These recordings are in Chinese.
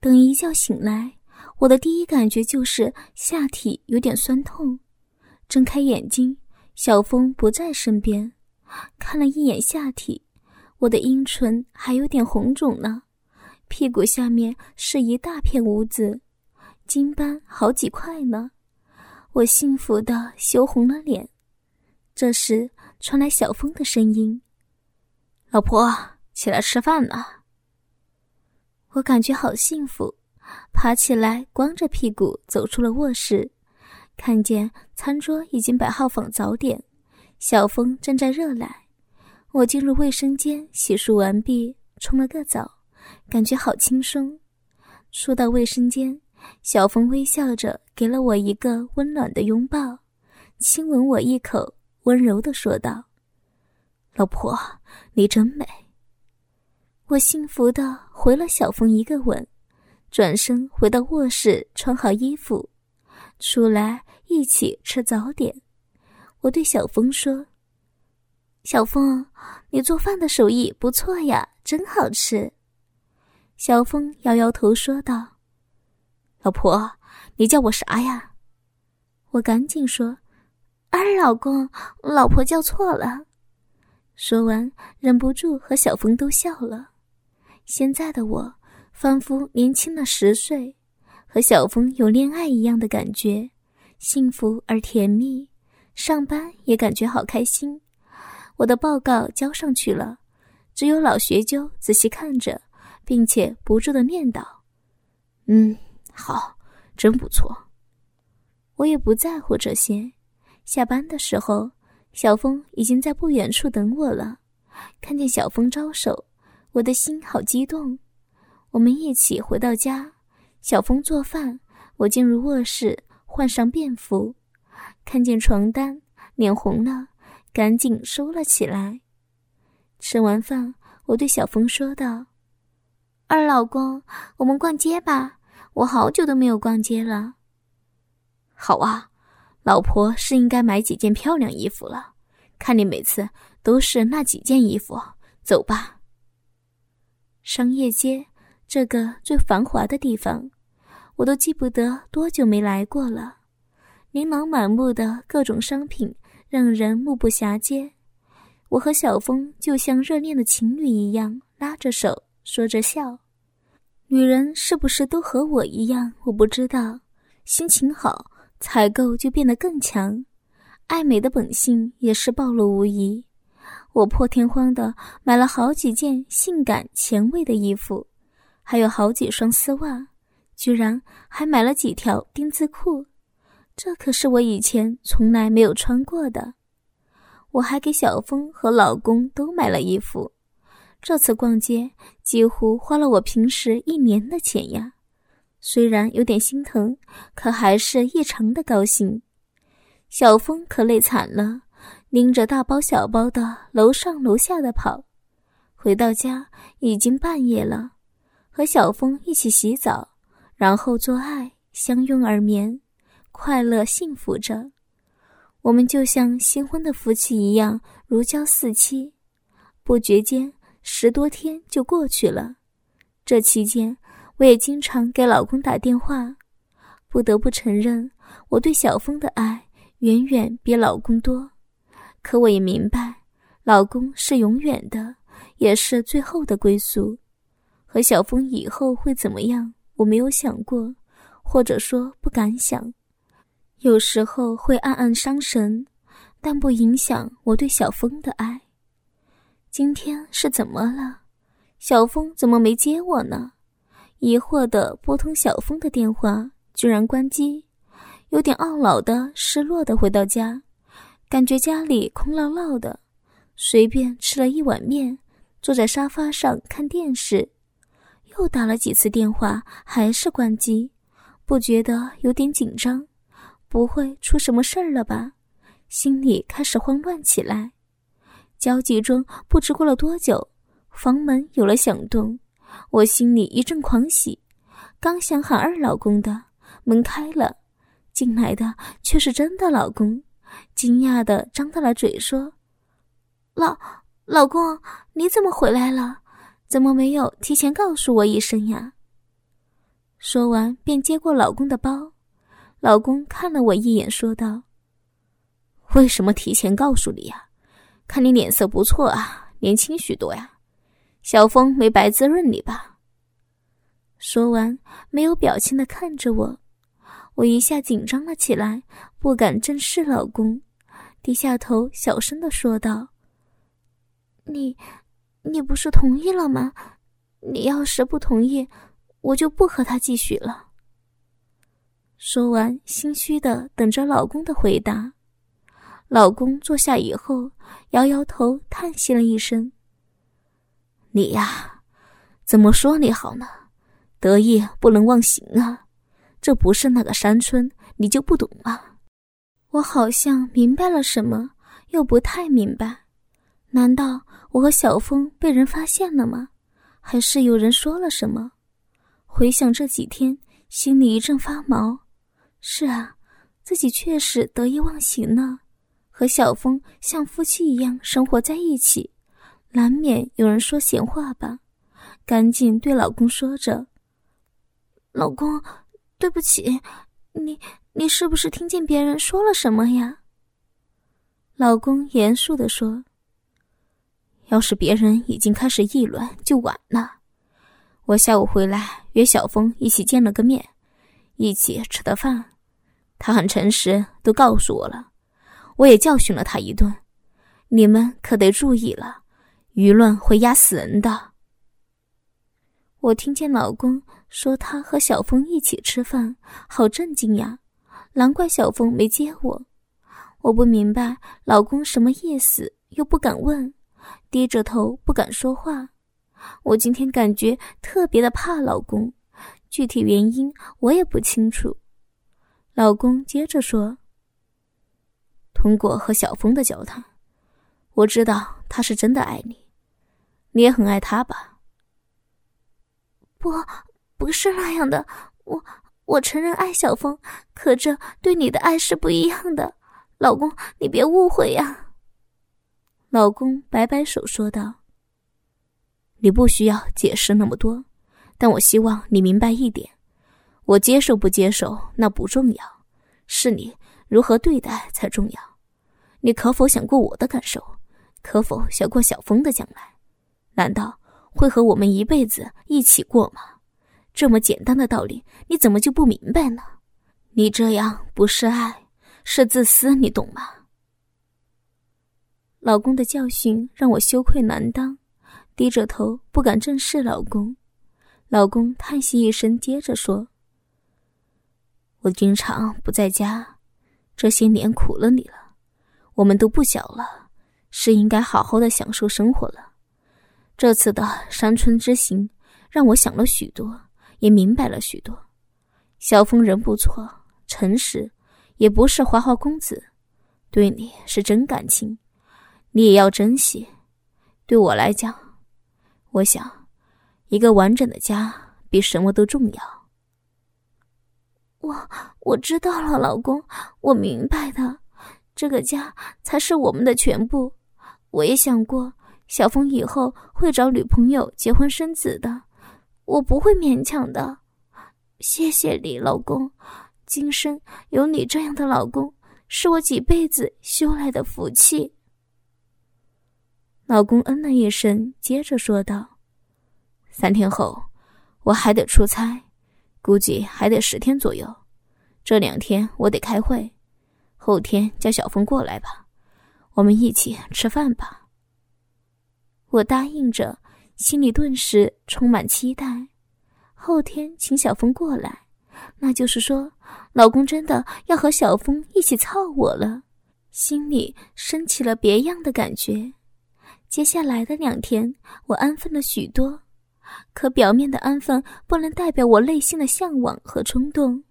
等一觉醒来，我的第一感觉就是下体有点酸痛。睁开眼睛，小峰不在身边。看了一眼下体，我的阴唇还有点红肿呢，屁股下面是一大片污渍，金斑好几块呢。我幸福的羞红了脸。这时传来小峰的声音：“老婆，起来吃饭了。”我感觉好幸福，爬起来，光着屁股走出了卧室，看见餐桌已经摆好放早点，小峰正在热奶。我进入卫生间洗漱完毕，冲了个澡，感觉好轻松。出到卫生间，小峰微笑着给了我一个温暖的拥抱，亲吻我一口，温柔的说道：“老婆，你真美。”我幸福的回了小峰一个吻，转身回到卧室穿好衣服，出来一起吃早点。我对小峰说：“小峰，你做饭的手艺不错呀，真好吃。”小峰摇摇头说道：“老婆，你叫我啥呀？”我赶紧说：“二老公，老婆叫错了。”说完，忍不住和小峰都笑了。现在的我仿佛年轻了十岁，和小峰有恋爱一样的感觉，幸福而甜蜜。上班也感觉好开心。我的报告交上去了，只有老学究仔细看着，并且不住的念叨：“嗯，好，真不错。”我也不在乎这些。下班的时候，小峰已经在不远处等我了。看见小峰招手。我的心好激动，我们一起回到家，小峰做饭，我进入卧室换上便服，看见床单，脸红了，赶紧收了起来。吃完饭，我对小峰说道：“二老公，我们逛街吧，我好久都没有逛街了。”“好啊，老婆是应该买几件漂亮衣服了，看你每次都是那几件衣服，走吧。”商业街这个最繁华的地方，我都记不得多久没来过了。琳琅满目的各种商品让人目不暇接。我和小峰就像热恋的情侣一样，拉着手说着笑。女人是不是都和我一样？我不知道。心情好，采购就变得更强，爱美的本性也是暴露无遗。我破天荒的买了好几件性感前卫的衣服，还有好几双丝袜，居然还买了几条丁字裤，这可是我以前从来没有穿过的。我还给小峰和老公都买了衣服，这次逛街几乎花了我平时一年的钱呀。虽然有点心疼，可还是异常的高兴。小峰可累惨了。拎着大包小包的楼上楼下的跑，回到家已经半夜了，和小峰一起洗澡，然后做爱，相拥而眠，快乐幸福着。我们就像新婚的夫妻一样，如胶似漆。不觉间，十多天就过去了。这期间，我也经常给老公打电话。不得不承认，我对小峰的爱远远比老公多。可我也明白，老公是永远的，也是最后的归宿。和小峰以后会怎么样，我没有想过，或者说不敢想。有时候会暗暗伤神，但不影响我对小峰的爱。今天是怎么了？小峰怎么没接我呢？疑惑的拨通小峰的电话，居然关机，有点懊恼的、失落的回到家。感觉家里空落落的，随便吃了一碗面，坐在沙发上看电视，又打了几次电话，还是关机，不觉得有点紧张？不会出什么事儿了吧？心里开始慌乱起来。焦急中，不知过了多久，房门有了响动，我心里一阵狂喜，刚想喊二老公的，门开了，进来的却是真的老公。惊讶的张大了嘴，说：“老老公，你怎么回来了？怎么没有提前告诉我一声呀？”说完便接过老公的包。老公看了我一眼，说道：“为什么提前告诉你呀？看你脸色不错啊，年轻许多呀。小风没白滋润你吧？”说完，没有表情的看着我，我一下紧张了起来，不敢正视老公，低下头小声的说道：“你，你不是同意了吗？你要是不同意，我就不和他继续了。”说完，心虚的等着老公的回答。老公坐下以后，摇摇头，叹息了一声：“你呀，怎么说你好呢？得意不能忘形啊！这不是那个山村，你就不懂吗？”我好像明白了什么，又不太明白。难道我和小峰被人发现了吗？还是有人说了什么？回想这几天，心里一阵发毛。是啊，自己确实得意忘形了，和小峰像夫妻一样生活在一起，难免有人说闲话吧。赶紧对老公说着：“老公，对不起，你你是不是听见别人说了什么呀？”老公严肃的说：“要是别人已经开始议论，就晚了。我下午回来约小峰一起见了个面。”一起吃的饭，他很诚实，都告诉我了。我也教训了他一顿。你们可得注意了，舆论会压死人的。我听见老公说他和小峰一起吃饭，好震惊呀！难怪小峰没接我。我不明白老公什么意思，又不敢问，低着头不敢说话。我今天感觉特别的怕老公。具体原因我也不清楚。老公接着说：“通过和小峰的交谈，我知道他是真的爱你，你也很爱他吧？”“不，不是那样的。我我承认爱小峰，可这对你的爱是不一样的。老公，你别误会呀。”老公摆摆手说道：“你不需要解释那么多。”但我希望你明白一点，我接受不接受那不重要，是你如何对待才重要。你可否想过我的感受？可否想过小峰的将来？难道会和我们一辈子一起过吗？这么简单的道理，你怎么就不明白呢？你这样不是爱，是自私，你懂吗？老公的教训让我羞愧难当，低着头不敢正视老公。老公叹息一声，接着说：“我经常不在家，这些年苦了你了。我们都不小了，是应该好好的享受生活了。这次的山村之行，让我想了许多，也明白了许多。小峰人不错，诚实，也不是花花公子，对你是真感情，你也要珍惜。对我来讲，我想。”一个完整的家比什么都重要。我我知道了，老公，我明白的。这个家才是我们的全部。我也想过，小峰以后会找女朋友结婚生子的，我不会勉强的。谢谢你，老公，今生有你这样的老公，是我几辈子修来的福气。老公嗯了一声，接着说道。三天后，我还得出差，估计还得十天左右。这两天我得开会，后天叫小峰过来吧，我们一起吃饭吧。我答应着，心里顿时充满期待。后天请小峰过来，那就是说，老公真的要和小峰一起操我了，心里升起了别样的感觉。接下来的两天，我安分了许多。可表面的安分不能代表我内心的向往和冲动。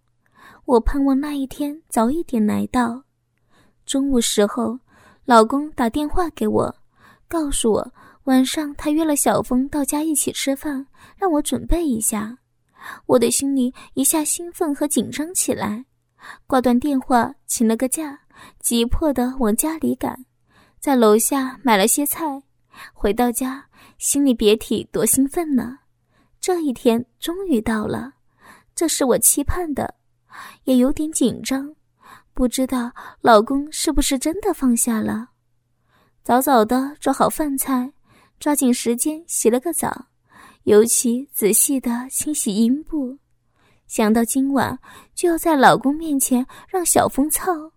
我盼望那一天早一点来到。中午时候，老公打电话给我，告诉我晚上他约了小峰到家一起吃饭，让我准备一下。我的心里一下兴奋和紧张起来，挂断电话，请了个假，急迫地往家里赶，在楼下买了些菜，回到家。心里别提多兴奋了，这一天终于到了，这是我期盼的，也有点紧张，不知道老公是不是真的放下了。早早的做好饭菜，抓紧时间洗了个澡，尤其仔细的清洗阴部。想到今晚就要在老公面前让小峰操，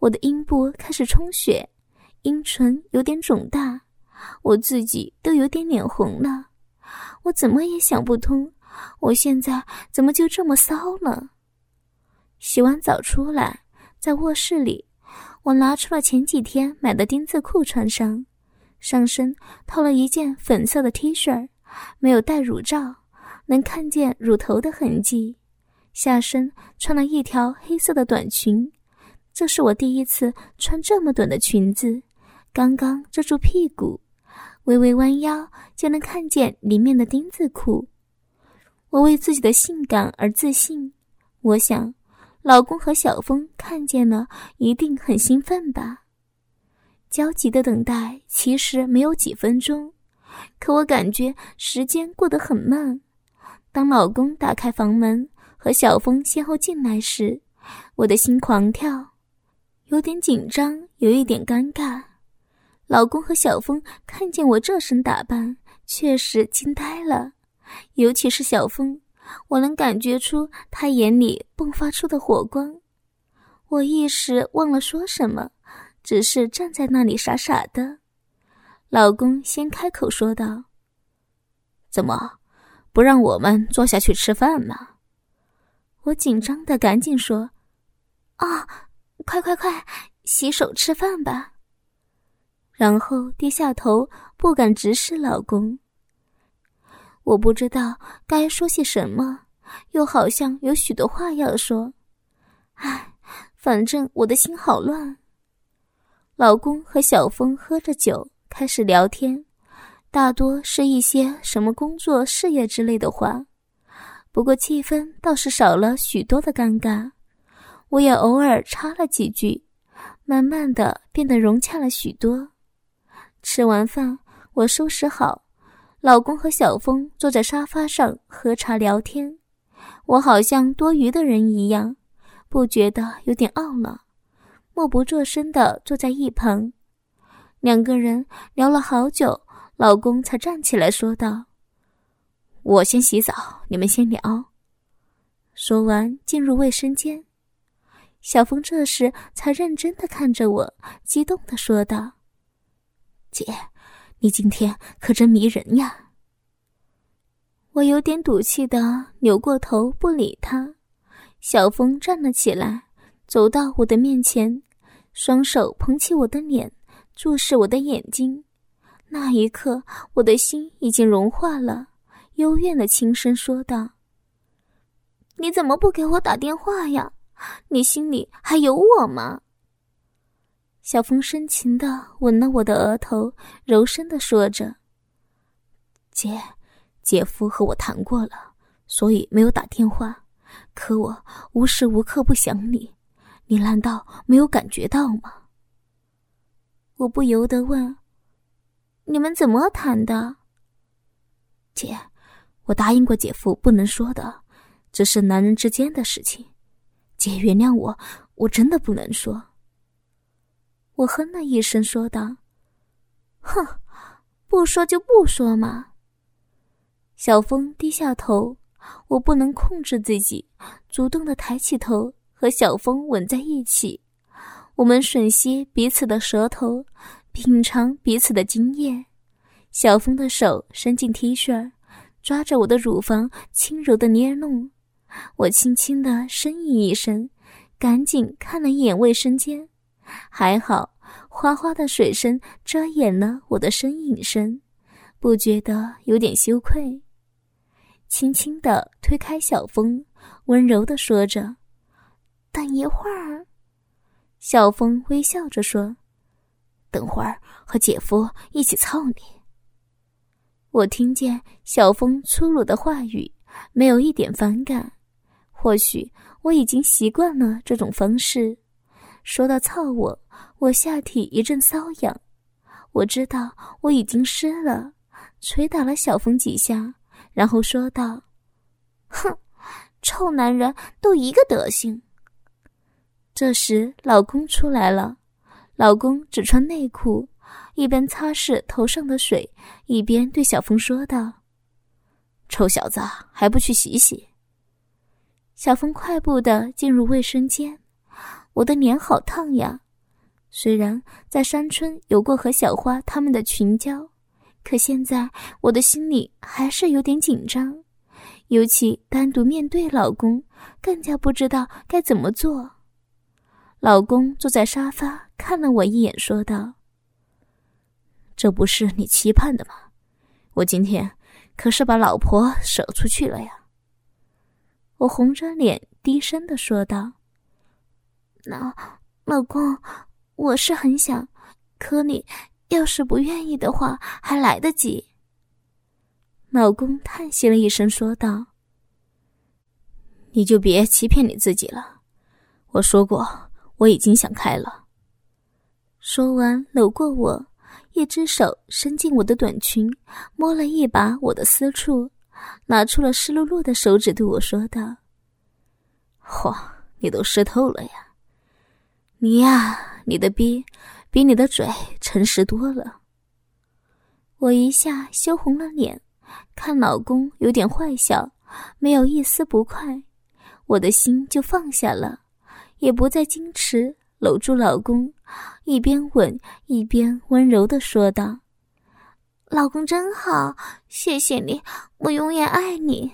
我的阴部开始充血，阴唇有点肿大，我自己都有点脸红了。我怎么也想不通，我现在怎么就这么骚了？洗完澡出来，在卧室里，我拿出了前几天买的丁字裤穿上，上身套了一件粉色的 T 恤，没有戴乳罩，能看见乳头的痕迹。下身穿了一条黑色的短裙，这是我第一次穿这么短的裙子，刚刚遮住屁股，微微弯腰就能看见里面的丁字裤。我为自己的性感而自信，我想，老公和小峰看见了一定很兴奋吧。焦急的等待其实没有几分钟，可我感觉时间过得很慢。当老公打开房门。和小峰先后进来时，我的心狂跳，有点紧张，有一点尴尬。老公和小峰看见我这身打扮，确实惊呆了。尤其是小峰，我能感觉出他眼里迸发出的火光。我一时忘了说什么，只是站在那里傻傻的。老公先开口说道：“怎么，不让我们坐下去吃饭吗？”我紧张的赶紧说：“啊，快快快，洗手吃饭吧。”然后低下头，不敢直视老公。我不知道该说些什么，又好像有许多话要说。唉，反正我的心好乱。老公和小峰喝着酒，开始聊天，大多是一些什么工作、事业之类的话。不过气氛倒是少了许多的尴尬，我也偶尔插了几句，慢慢的变得融洽了许多。吃完饭，我收拾好，老公和小峰坐在沙发上喝茶聊天，我好像多余的人一样，不觉得有点懊恼，默不作声的坐在一旁。两个人聊了好久，老公才站起来说道。我先洗澡，你们先聊。说完，进入卫生间。小峰这时才认真的看着我，激动的说道：“姐，你今天可真迷人呀！”我有点赌气的扭过头不理他。小峰站了起来，走到我的面前，双手捧起我的脸，注视我的眼睛。那一刻，我的心已经融化了。幽怨的轻声说道：“你怎么不给我打电话呀？你心里还有我吗？”小峰深情的吻了我的额头，柔声的说着：“姐，姐夫和我谈过了，所以没有打电话。可我无时无刻不想你，你难道没有感觉到吗？”我不由得问：“你们怎么谈的？”姐。我答应过姐夫不能说的，这是男人之间的事情。姐原谅我，我真的不能说。我哼了一声，说道：“哼，不说就不说嘛。”小峰低下头，我不能控制自己，主动的抬起头，和小峰吻在一起。我们吮吸彼此的舌头，品尝彼此的精液。小峰的手伸进 T 恤。抓着我的乳房，轻柔的捏弄，我轻轻的呻吟一声，赶紧看了一眼卫生间，还好，哗哗的水声遮掩了我的呻吟声，不觉得有点羞愧。轻轻的推开小峰，温柔的说着：“等一会儿。”小峰微笑着说：“等会儿和姐夫一起操你。”我听见小峰粗鲁的话语，没有一点反感。或许我已经习惯了这种方式。说到操我，我下体一阵瘙痒。我知道我已经湿了，捶打了小峰几下，然后说道：“哼，臭男人都一个德行。这时，老公出来了，老公只穿内裤，一边擦拭头上的水，一边对小峰说道：“臭小子，还不去洗洗？”小峰快步的进入卫生间，我的脸好烫呀。虽然在山村有过和小花他们的群交，可现在我的心里还是有点紧张，尤其单独面对老公，更加不知道该怎么做。老公坐在沙发，看了我一眼，说道：“这不是你期盼的吗？我今天可是把老婆舍出去了呀。”我红着脸低声的说道：“那老公。”我是很想，可你要是不愿意的话，还来得及。老公叹息了一声，说道：“你就别欺骗你自己了。我说过，我已经想开了。”说完，搂过我，一只手伸进我的短裙，摸了一把我的私处，拿出了湿漉漉的手指，对我说道：“嚯，你都湿透了呀！你呀。”你的逼比你的嘴诚实多了。我一下羞红了脸，看老公有点坏笑，没有一丝不快，我的心就放下了，也不再矜持，搂住老公，一边吻一边温柔的说道：“老公真好，谢谢你，我永远爱你。”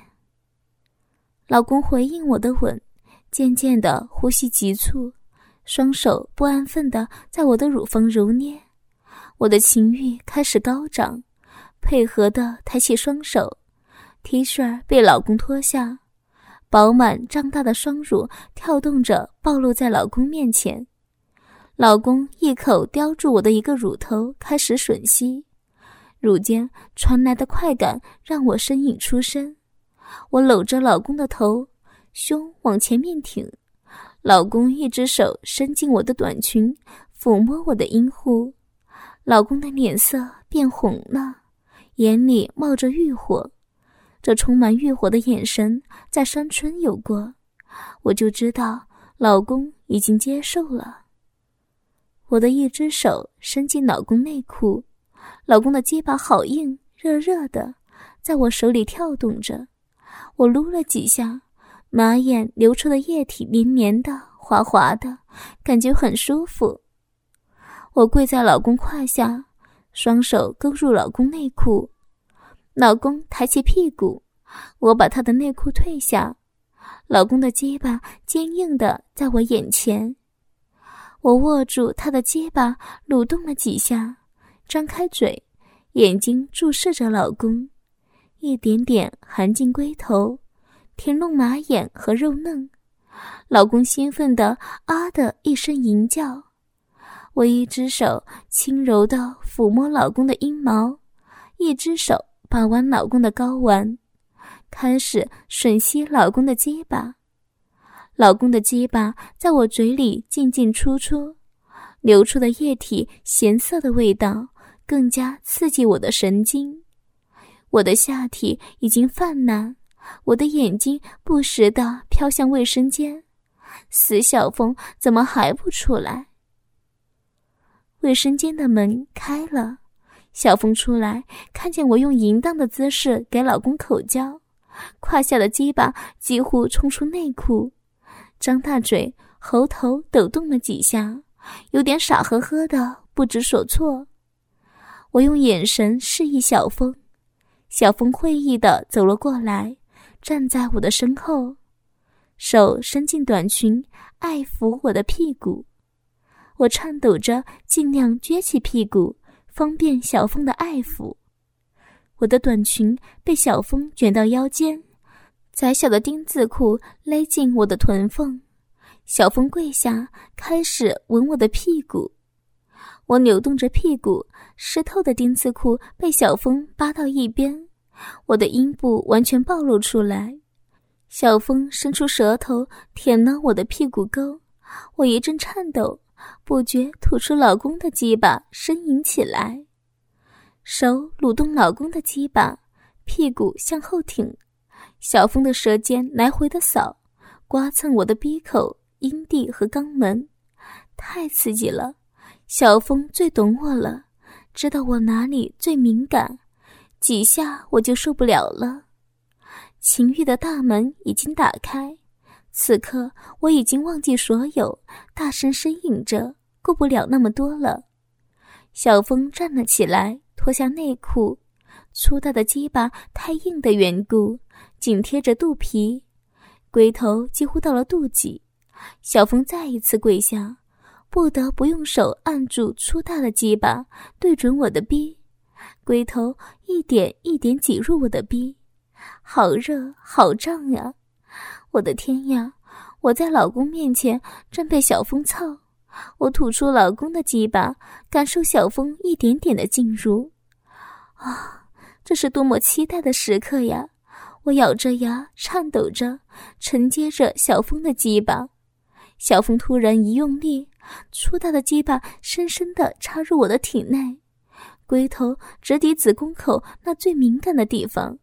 老公回应我的吻，渐渐的呼吸急促。双手不安分的在我的乳房揉捏，我的情欲开始高涨，配合的抬起双手，T 恤被老公脱下，饱满胀大的双乳跳动着暴露在老公面前，老公一口叼住我的一个乳头开始吮吸，乳尖传来的快感让我呻吟出声，我搂着老公的头，胸往前面挺。老公一只手伸进我的短裙，抚摸我的阴户，老公的脸色变红了，眼里冒着欲火。这充满欲火的眼神，在山村有过，我就知道老公已经接受了。我的一只手伸进老公内裤，老公的鸡巴好硬，热热的，在我手里跳动着。我撸了几下。马眼流出的液体黏黏的、滑滑的，感觉很舒服。我跪在老公胯下，双手勾入老公内裤。老公抬起屁股，我把他的内裤褪下。老公的鸡巴坚硬的在我眼前，我握住他的鸡巴，蠕动了几下，张开嘴，眼睛注视着老公，一点点含进龟头。填弄马眼和肉嫩，老公兴奋的啊的一声吟叫。我一只手轻柔的抚摸老公的阴毛，一只手把玩老公的睾丸，开始吮吸老公的鸡巴。老公的鸡巴在我嘴里进进出出，流出的液体咸涩的味道更加刺激我的神经。我的下体已经泛滥。我的眼睛不时地飘向卫生间，死小峰怎么还不出来？卫生间的门开了，小峰出来，看见我用淫荡的姿势给老公口交，胯下的鸡巴几乎冲出内裤，张大嘴，喉头抖动了几下，有点傻呵呵的，不知所措。我用眼神示意小峰，小峰会意的走了过来。站在我的身后，手伸进短裙，爱抚我的屁股。我颤抖着，尽量撅起屁股，方便小峰的爱抚。我的短裙被小峰卷到腰间，窄小的丁字裤勒进我的臀缝。小峰跪下，开始吻我的屁股。我扭动着屁股，湿透的丁字裤被小峰扒到一边。我的阴部完全暴露出来，小峰伸出舌头舔了我的屁股沟，我一阵颤抖，不觉吐出老公的鸡巴，呻吟起来。手撸动老公的鸡巴，屁股向后挺，小峰的舌尖来回的扫，刮蹭我的鼻口、阴蒂和肛门，太刺激了。小峰最懂我了，知道我哪里最敏感，几下我就受不了了。情欲的大门已经打开，此刻我已经忘记所有，大声呻吟着，顾不了那么多了。小峰站了起来，脱下内裤，粗大的鸡巴太硬的缘故，紧贴着肚皮，龟头几乎到了肚脐。小峰再一次跪下，不得不用手按住粗大的鸡巴，对准我的逼，龟头一点一点挤入我的逼。好热，好胀呀！我的天呀！我在老公面前正被小风操，我吐出老公的鸡巴，感受小风一点点的进入。啊，这是多么期待的时刻呀！我咬着牙，颤抖着承接着小风的鸡巴。小风突然一用力，粗大的鸡巴深深地插入我的体内，龟头直抵子宫口那最敏感的地方。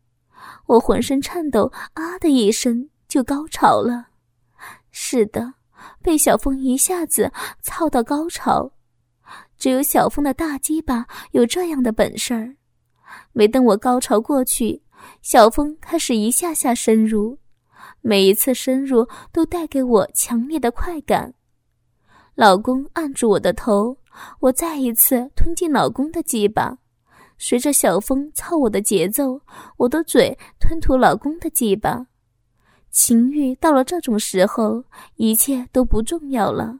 我浑身颤抖，啊的一声就高潮了。是的，被小峰一下子操到高潮，只有小峰的大鸡巴有这样的本事儿。没等我高潮过去，小峰开始一下下深入，每一次深入都带给我强烈的快感。老公按住我的头，我再一次吞进老公的鸡巴。随着小风操我的节奏，我的嘴吞吐老公的鸡巴，情欲到了这种时候，一切都不重要了，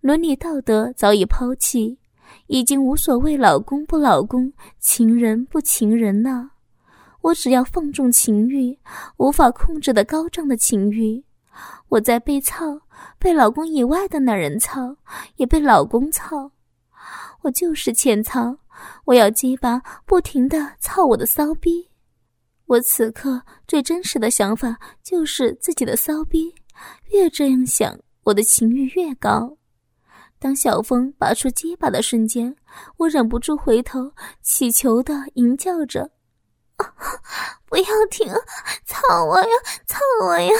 伦理道德早已抛弃，已经无所谓老公不老公，情人不情人了。我只要放纵情欲，无法控制的高涨的情欲。我在被操，被老公以外的男人操，也被老公操，我就是欠操。我要鸡巴不停的操我的骚逼，我此刻最真实的想法就是自己的骚逼，越这样想，我的情欲越高。当小风拔出鸡巴的瞬间，我忍不住回头，乞求的吟叫着：“不要停，操我呀，操我呀！”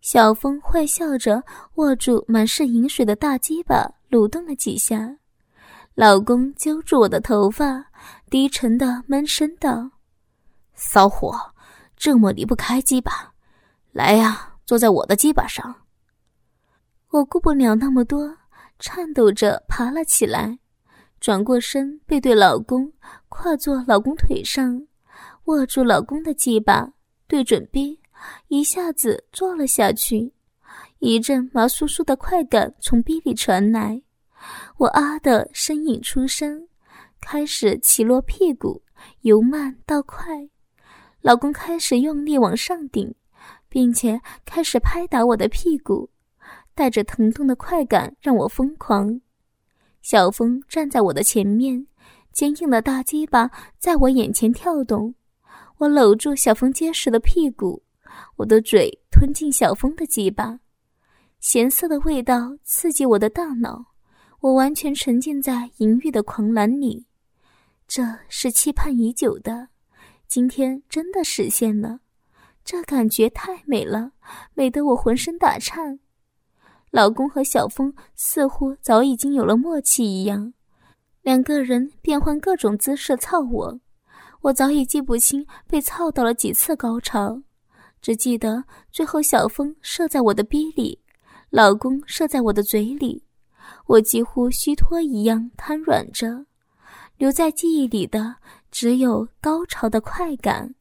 小风坏笑着握住满是饮水的大鸡巴，蠕动了几下。老公揪住我的头发，低沉的闷声道：“骚货，这么离不开鸡巴，来呀，坐在我的鸡巴上。”我顾不了那么多，颤抖着爬了起来，转过身，背对老公，跨坐老公腿上，握住老公的鸡巴，对准逼，一下子坐了下去。一阵麻酥酥的快感从逼里传来。我啊的呻吟出声，开始起落屁股，由慢到快。老公开始用力往上顶，并且开始拍打我的屁股，带着疼痛的快感让我疯狂。小峰站在我的前面，坚硬的大鸡巴在我眼前跳动。我搂住小峰结实的屁股，我的嘴吞进小峰的鸡巴，咸涩的味道刺激我的大脑。我完全沉浸在淫欲的狂澜里，这是期盼已久的，今天真的实现了，这感觉太美了，美得我浑身打颤。老公和小峰似乎早已经有了默契一样，两个人变换各种姿势操我，我早已记不清被操到了几次高潮，只记得最后小峰射在我的逼里，老公射在我的嘴里。我几乎虚脱一样瘫软着，留在记忆里的只有高潮的快感。